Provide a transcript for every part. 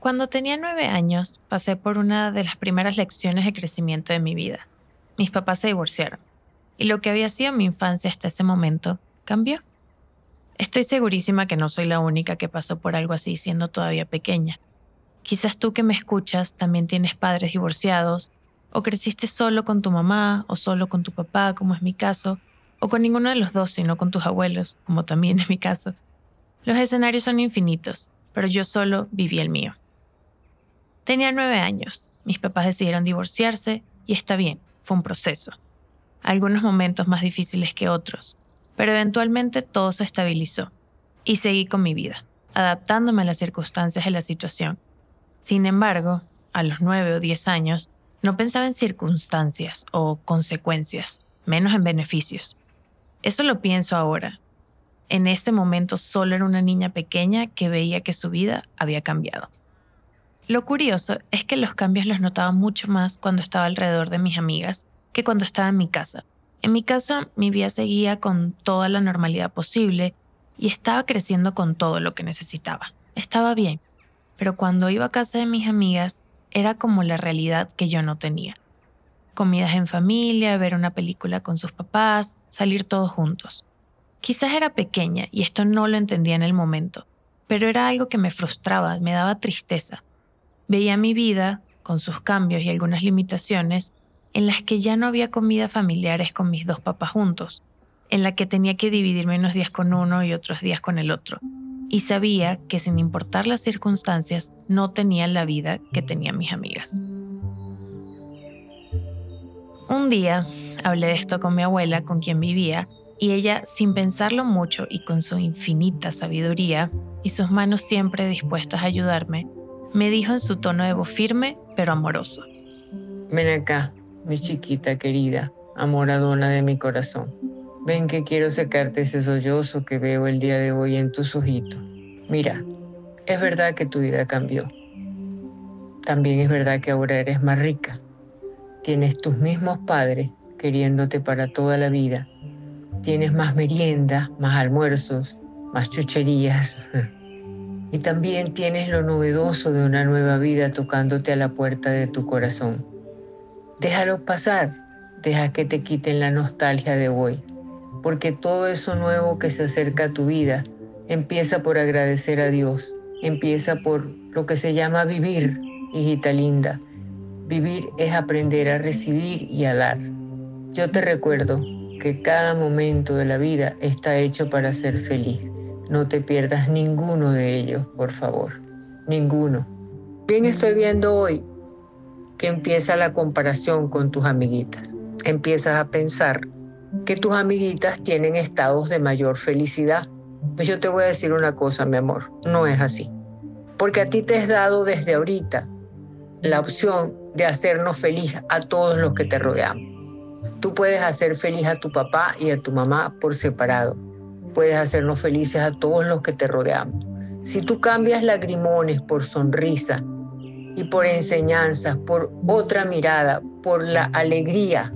Cuando tenía nueve años, pasé por una de las primeras lecciones de crecimiento de mi vida. Mis papás se divorciaron, y lo que había sido mi infancia hasta ese momento cambió. Estoy segurísima que no soy la única que pasó por algo así siendo todavía pequeña. Quizás tú que me escuchas también tienes padres divorciados, o creciste solo con tu mamá, o solo con tu papá, como es mi caso, o con ninguno de los dos, sino con tus abuelos, como también es mi caso. Los escenarios son infinitos, pero yo solo viví el mío. Tenía nueve años, mis papás decidieron divorciarse y está bien, fue un proceso. Algunos momentos más difíciles que otros, pero eventualmente todo se estabilizó y seguí con mi vida, adaptándome a las circunstancias de la situación sin embargo, a los nueve o diez años, no pensaba en circunstancias o consecuencias, menos en beneficios. Eso lo pienso ahora. En ese momento solo era una niña pequeña que veía que su vida había cambiado. Lo curioso es que los cambios los notaba mucho más cuando estaba alrededor de mis amigas que cuando estaba en mi casa. En mi casa mi vida seguía con toda la normalidad posible y estaba creciendo con todo lo que necesitaba. Estaba bien pero cuando iba a casa de mis amigas era como la realidad que yo no tenía. Comidas en familia, ver una película con sus papás, salir todos juntos. Quizás era pequeña y esto no lo entendía en el momento, pero era algo que me frustraba, me daba tristeza. Veía mi vida, con sus cambios y algunas limitaciones, en las que ya no había comidas familiares con mis dos papás juntos, en la que tenía que dividirme unos días con uno y otros días con el otro y sabía que sin importar las circunstancias no tenía la vida que tenían mis amigas. Un día hablé de esto con mi abuela, con quien vivía, y ella, sin pensarlo mucho y con su infinita sabiduría y sus manos siempre dispuestas a ayudarme, me dijo en su tono de voz firme pero amoroso. Ven acá, mi chiquita querida, amoradona de mi corazón. Ven que quiero secarte ese sollozo que veo el día de hoy en tus ojitos. Mira, es verdad que tu vida cambió. También es verdad que ahora eres más rica. Tienes tus mismos padres queriéndote para toda la vida. Tienes más merienda, más almuerzos, más chucherías. Y también tienes lo novedoso de una nueva vida tocándote a la puerta de tu corazón. Déjalo pasar, deja que te quiten la nostalgia de hoy porque todo eso nuevo que se acerca a tu vida empieza por agradecer a Dios, empieza por lo que se llama vivir, hijita linda. Vivir es aprender a recibir y a dar. Yo te recuerdo que cada momento de la vida está hecho para ser feliz. No te pierdas ninguno de ellos, por favor. Ninguno. Bien estoy viendo hoy que empieza la comparación con tus amiguitas. Empiezas a pensar que tus amiguitas tienen estados de mayor felicidad. Pues yo te voy a decir una cosa, mi amor, no es así. Porque a ti te es dado desde ahorita la opción de hacernos feliz a todos los que te rodeamos. Tú puedes hacer feliz a tu papá y a tu mamá por separado. Puedes hacernos felices a todos los que te rodeamos. Si tú cambias lagrimones por sonrisa y por enseñanzas, por otra mirada, por la alegría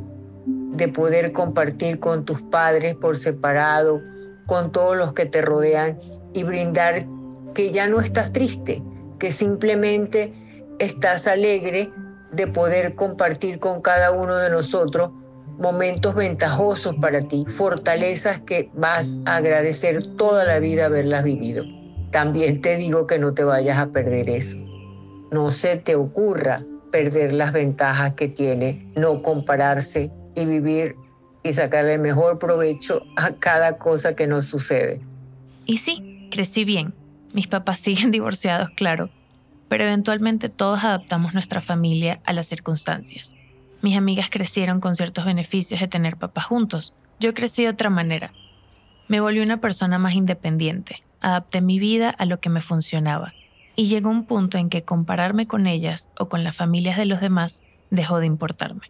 de poder compartir con tus padres por separado, con todos los que te rodean y brindar que ya no estás triste, que simplemente estás alegre de poder compartir con cada uno de nosotros momentos ventajosos para ti, fortalezas que vas a agradecer toda la vida haberlas vivido. También te digo que no te vayas a perder eso. No se te ocurra perder las ventajas que tiene no compararse y vivir y sacarle mejor provecho a cada cosa que nos sucede. Y sí, crecí bien. Mis papás siguen divorciados, claro, pero eventualmente todos adaptamos nuestra familia a las circunstancias. Mis amigas crecieron con ciertos beneficios de tener papás juntos. Yo crecí de otra manera. Me volví una persona más independiente, adapté mi vida a lo que me funcionaba, y llegó un punto en que compararme con ellas o con las familias de los demás dejó de importarme.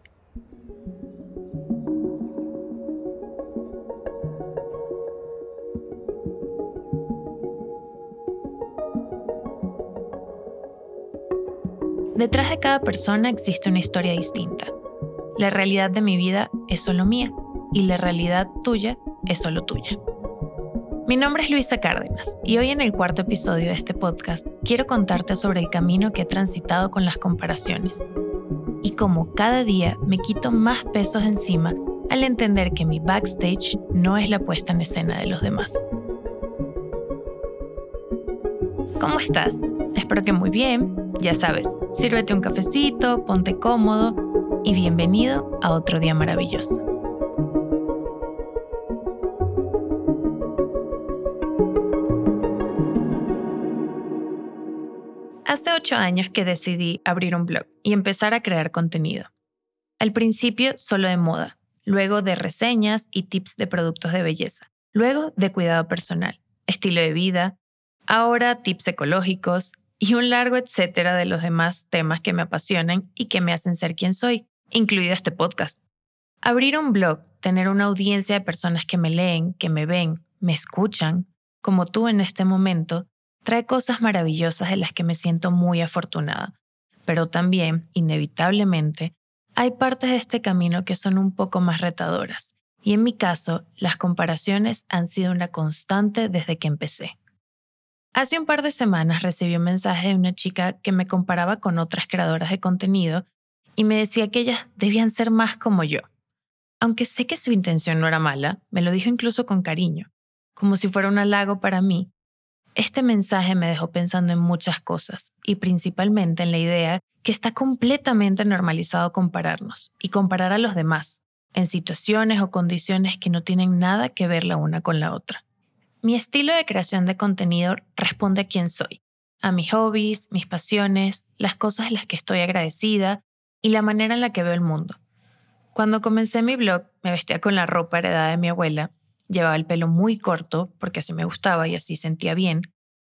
Detrás de cada persona existe una historia distinta. La realidad de mi vida es solo mía y la realidad tuya es solo tuya. Mi nombre es Luisa Cárdenas y hoy en el cuarto episodio de este podcast quiero contarte sobre el camino que he transitado con las comparaciones y cómo cada día me quito más pesos encima al entender que mi backstage no es la puesta en escena de los demás. ¿Cómo estás? Espero que muy bien. Ya sabes, sírvete un cafecito, ponte cómodo y bienvenido a otro día maravilloso. Hace ocho años que decidí abrir un blog y empezar a crear contenido. Al principio solo de moda, luego de reseñas y tips de productos de belleza, luego de cuidado personal, estilo de vida, ahora tips ecológicos y un largo etcétera de los demás temas que me apasionan y que me hacen ser quien soy, incluido este podcast. Abrir un blog, tener una audiencia de personas que me leen, que me ven, me escuchan, como tú en este momento, trae cosas maravillosas de las que me siento muy afortunada. Pero también, inevitablemente, hay partes de este camino que son un poco más retadoras. Y en mi caso, las comparaciones han sido una constante desde que empecé. Hace un par de semanas recibí un mensaje de una chica que me comparaba con otras creadoras de contenido y me decía que ellas debían ser más como yo. Aunque sé que su intención no era mala, me lo dijo incluso con cariño, como si fuera un halago para mí. Este mensaje me dejó pensando en muchas cosas y principalmente en la idea que está completamente normalizado compararnos y comparar a los demás en situaciones o condiciones que no tienen nada que ver la una con la otra. Mi estilo de creación de contenido responde a quién soy, a mis hobbies, mis pasiones, las cosas en las que estoy agradecida y la manera en la que veo el mundo. Cuando comencé mi blog, me vestía con la ropa heredada de mi abuela, llevaba el pelo muy corto porque así me gustaba y así sentía bien.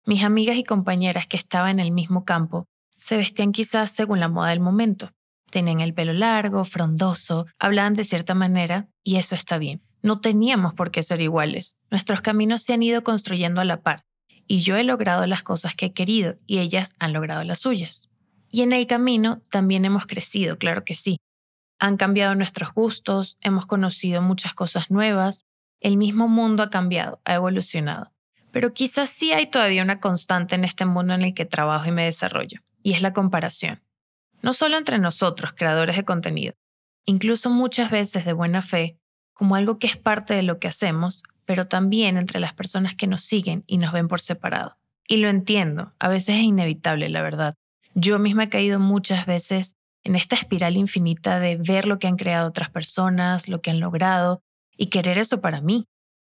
Mis amigas y compañeras que estaban en el mismo campo se vestían quizás según la moda del momento. Tenían el pelo largo, frondoso, hablaban de cierta manera y eso está bien. No teníamos por qué ser iguales. Nuestros caminos se han ido construyendo a la par, y yo he logrado las cosas que he querido y ellas han logrado las suyas. Y en el camino también hemos crecido, claro que sí. Han cambiado nuestros gustos, hemos conocido muchas cosas nuevas, el mismo mundo ha cambiado, ha evolucionado. Pero quizás sí hay todavía una constante en este mundo en el que trabajo y me desarrollo, y es la comparación. No solo entre nosotros, creadores de contenido, incluso muchas veces de buena fe, como algo que es parte de lo que hacemos, pero también entre las personas que nos siguen y nos ven por separado. Y lo entiendo, a veces es inevitable, la verdad. Yo misma he caído muchas veces en esta espiral infinita de ver lo que han creado otras personas, lo que han logrado, y querer eso para mí,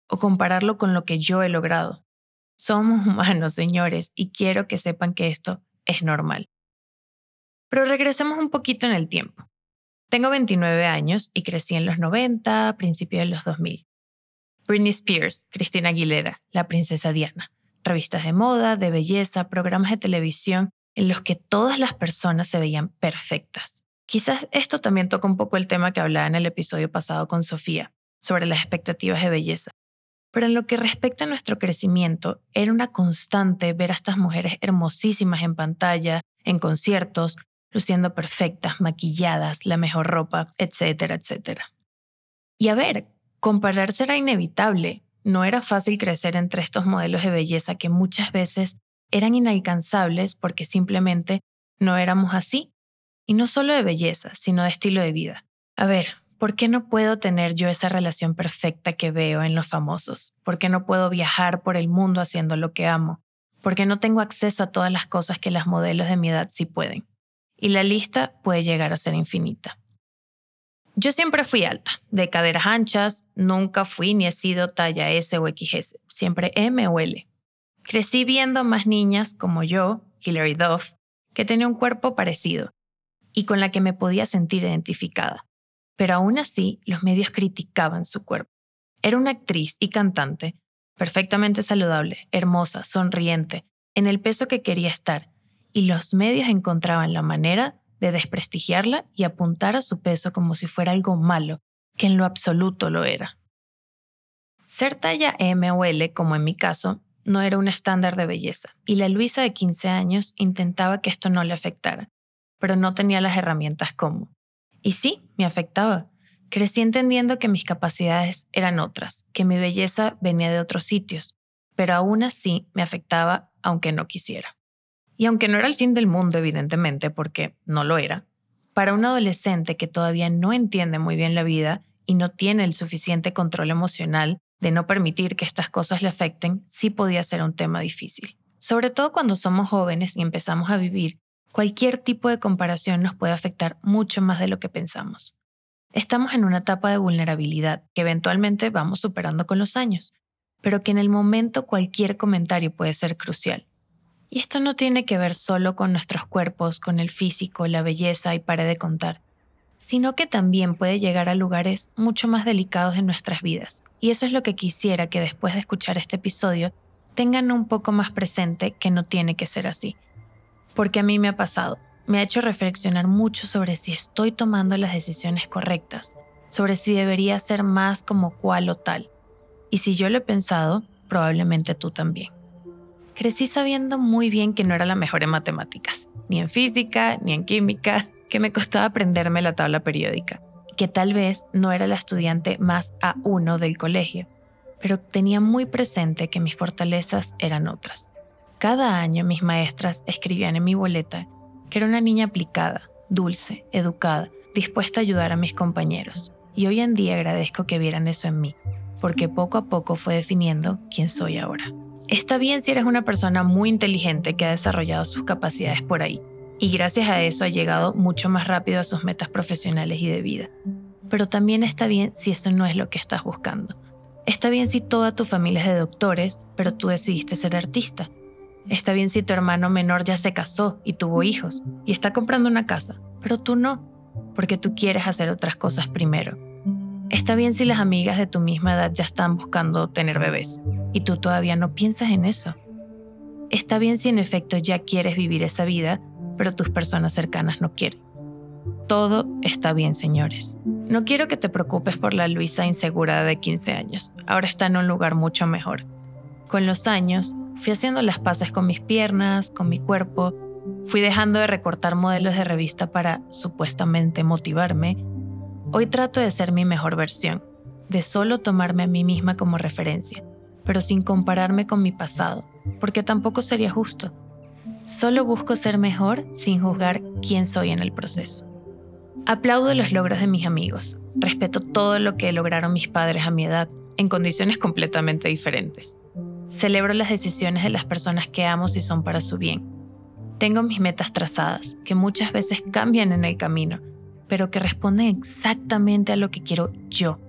o compararlo con lo que yo he logrado. Somos humanos, señores, y quiero que sepan que esto es normal. Pero regresemos un poquito en el tiempo. Tengo 29 años y crecí en los 90, principios de los 2000. Britney Spears, Cristina Aguilera, la princesa Diana, revistas de moda, de belleza, programas de televisión en los que todas las personas se veían perfectas. Quizás esto también toca un poco el tema que hablaba en el episodio pasado con Sofía, sobre las expectativas de belleza. Pero en lo que respecta a nuestro crecimiento, era una constante ver a estas mujeres hermosísimas en pantalla, en conciertos, luciendo perfectas, maquilladas, la mejor ropa, etcétera, etcétera. Y a ver, compararse era inevitable. No era fácil crecer entre estos modelos de belleza que muchas veces eran inalcanzables porque simplemente no éramos así. Y no solo de belleza, sino de estilo de vida. A ver, ¿por qué no puedo tener yo esa relación perfecta que veo en los famosos? ¿Por qué no puedo viajar por el mundo haciendo lo que amo? ¿Por qué no tengo acceso a todas las cosas que las modelos de mi edad sí pueden? y la lista puede llegar a ser infinita. Yo siempre fui alta, de caderas anchas, nunca fui ni he sido talla S o XS, siempre M o L. Crecí viendo más niñas como yo, Hilary Duff, que tenía un cuerpo parecido y con la que me podía sentir identificada. Pero aún así, los medios criticaban su cuerpo. Era una actriz y cantante, perfectamente saludable, hermosa, sonriente, en el peso que quería estar y los medios encontraban la manera de desprestigiarla y apuntar a su peso como si fuera algo malo, que en lo absoluto lo era. Ser talla M o L, como en mi caso, no era un estándar de belleza, y la Luisa de 15 años intentaba que esto no le afectara, pero no tenía las herramientas como. Y sí, me afectaba. Crecí entendiendo que mis capacidades eran otras, que mi belleza venía de otros sitios, pero aún así me afectaba aunque no quisiera. Y aunque no era el fin del mundo, evidentemente, porque no lo era, para un adolescente que todavía no entiende muy bien la vida y no tiene el suficiente control emocional de no permitir que estas cosas le afecten, sí podía ser un tema difícil. Sobre todo cuando somos jóvenes y empezamos a vivir, cualquier tipo de comparación nos puede afectar mucho más de lo que pensamos. Estamos en una etapa de vulnerabilidad que eventualmente vamos superando con los años, pero que en el momento cualquier comentario puede ser crucial. Y esto no tiene que ver solo con nuestros cuerpos, con el físico, la belleza y pare de contar, sino que también puede llegar a lugares mucho más delicados en nuestras vidas. Y eso es lo que quisiera que después de escuchar este episodio tengan un poco más presente que no tiene que ser así. Porque a mí me ha pasado, me ha hecho reflexionar mucho sobre si estoy tomando las decisiones correctas, sobre si debería ser más como cual o tal. Y si yo lo he pensado, probablemente tú también crecí sabiendo muy bien que no era la mejor en matemáticas, ni en física, ni en química, que me costaba aprenderme la tabla periódica, que tal vez no era la estudiante más A1 del colegio, pero tenía muy presente que mis fortalezas eran otras. Cada año mis maestras escribían en mi boleta que era una niña aplicada, dulce, educada, dispuesta a ayudar a mis compañeros. Y hoy en día agradezco que vieran eso en mí, porque poco a poco fue definiendo quién soy ahora. Está bien si eres una persona muy inteligente que ha desarrollado sus capacidades por ahí, y gracias a eso ha llegado mucho más rápido a sus metas profesionales y de vida. Pero también está bien si eso no es lo que estás buscando. Está bien si toda tu familia es de doctores, pero tú decidiste ser artista. Está bien si tu hermano menor ya se casó y tuvo hijos y está comprando una casa, pero tú no, porque tú quieres hacer otras cosas primero. Está bien si las amigas de tu misma edad ya están buscando tener bebés y tú todavía no piensas en eso. Está bien si en efecto ya quieres vivir esa vida, pero tus personas cercanas no quieren. Todo está bien, señores. No quiero que te preocupes por la Luisa insegura de 15 años. Ahora está en un lugar mucho mejor. Con los años, fui haciendo las paces con mis piernas, con mi cuerpo, fui dejando de recortar modelos de revista para supuestamente motivarme Hoy trato de ser mi mejor versión, de solo tomarme a mí misma como referencia, pero sin compararme con mi pasado, porque tampoco sería justo. Solo busco ser mejor sin juzgar quién soy en el proceso. Aplaudo los logros de mis amigos, respeto todo lo que lograron mis padres a mi edad, en condiciones completamente diferentes. Celebro las decisiones de las personas que amo si son para su bien. Tengo mis metas trazadas, que muchas veces cambian en el camino, pero que responden exactamente a lo que quiero yo,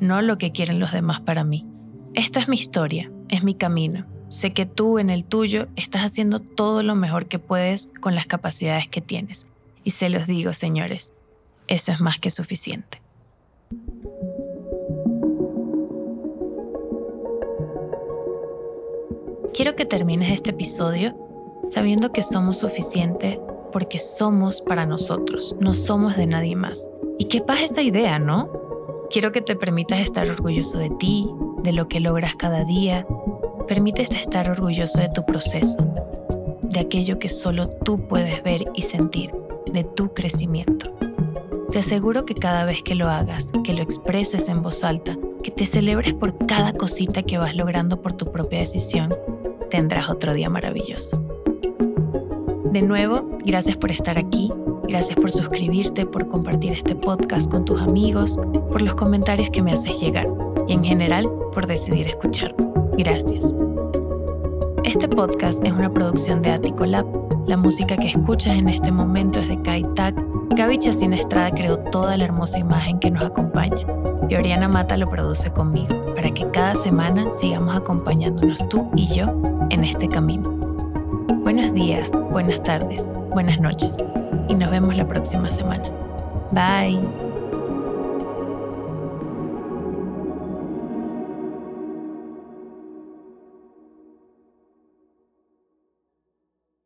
no lo que quieren los demás para mí. Esta es mi historia, es mi camino. Sé que tú en el tuyo estás haciendo todo lo mejor que puedes con las capacidades que tienes. Y se los digo, señores, eso es más que suficiente. Quiero que termines este episodio sabiendo que somos suficientes porque somos para nosotros, no somos de nadie más. Y qué pasa esa idea, ¿no? Quiero que te permitas estar orgulloso de ti, de lo que logras cada día. Permítete estar orgulloso de tu proceso, de aquello que solo tú puedes ver y sentir, de tu crecimiento. Te aseguro que cada vez que lo hagas, que lo expreses en voz alta, que te celebres por cada cosita que vas logrando por tu propia decisión, tendrás otro día maravilloso. De nuevo, gracias por estar aquí, gracias por suscribirte, por compartir este podcast con tus amigos, por los comentarios que me haces llegar y en general por decidir escuchar. Gracias. Este podcast es una producción de Attico Lab. La música que escuchas en este momento es de Kai Tak. Gaby Estrada creó toda la hermosa imagen que nos acompaña y Oriana Mata lo produce conmigo para que cada semana sigamos acompañándonos tú y yo en este camino. Buenos días, buenas tardes, buenas noches y nos vemos la próxima semana. Bye.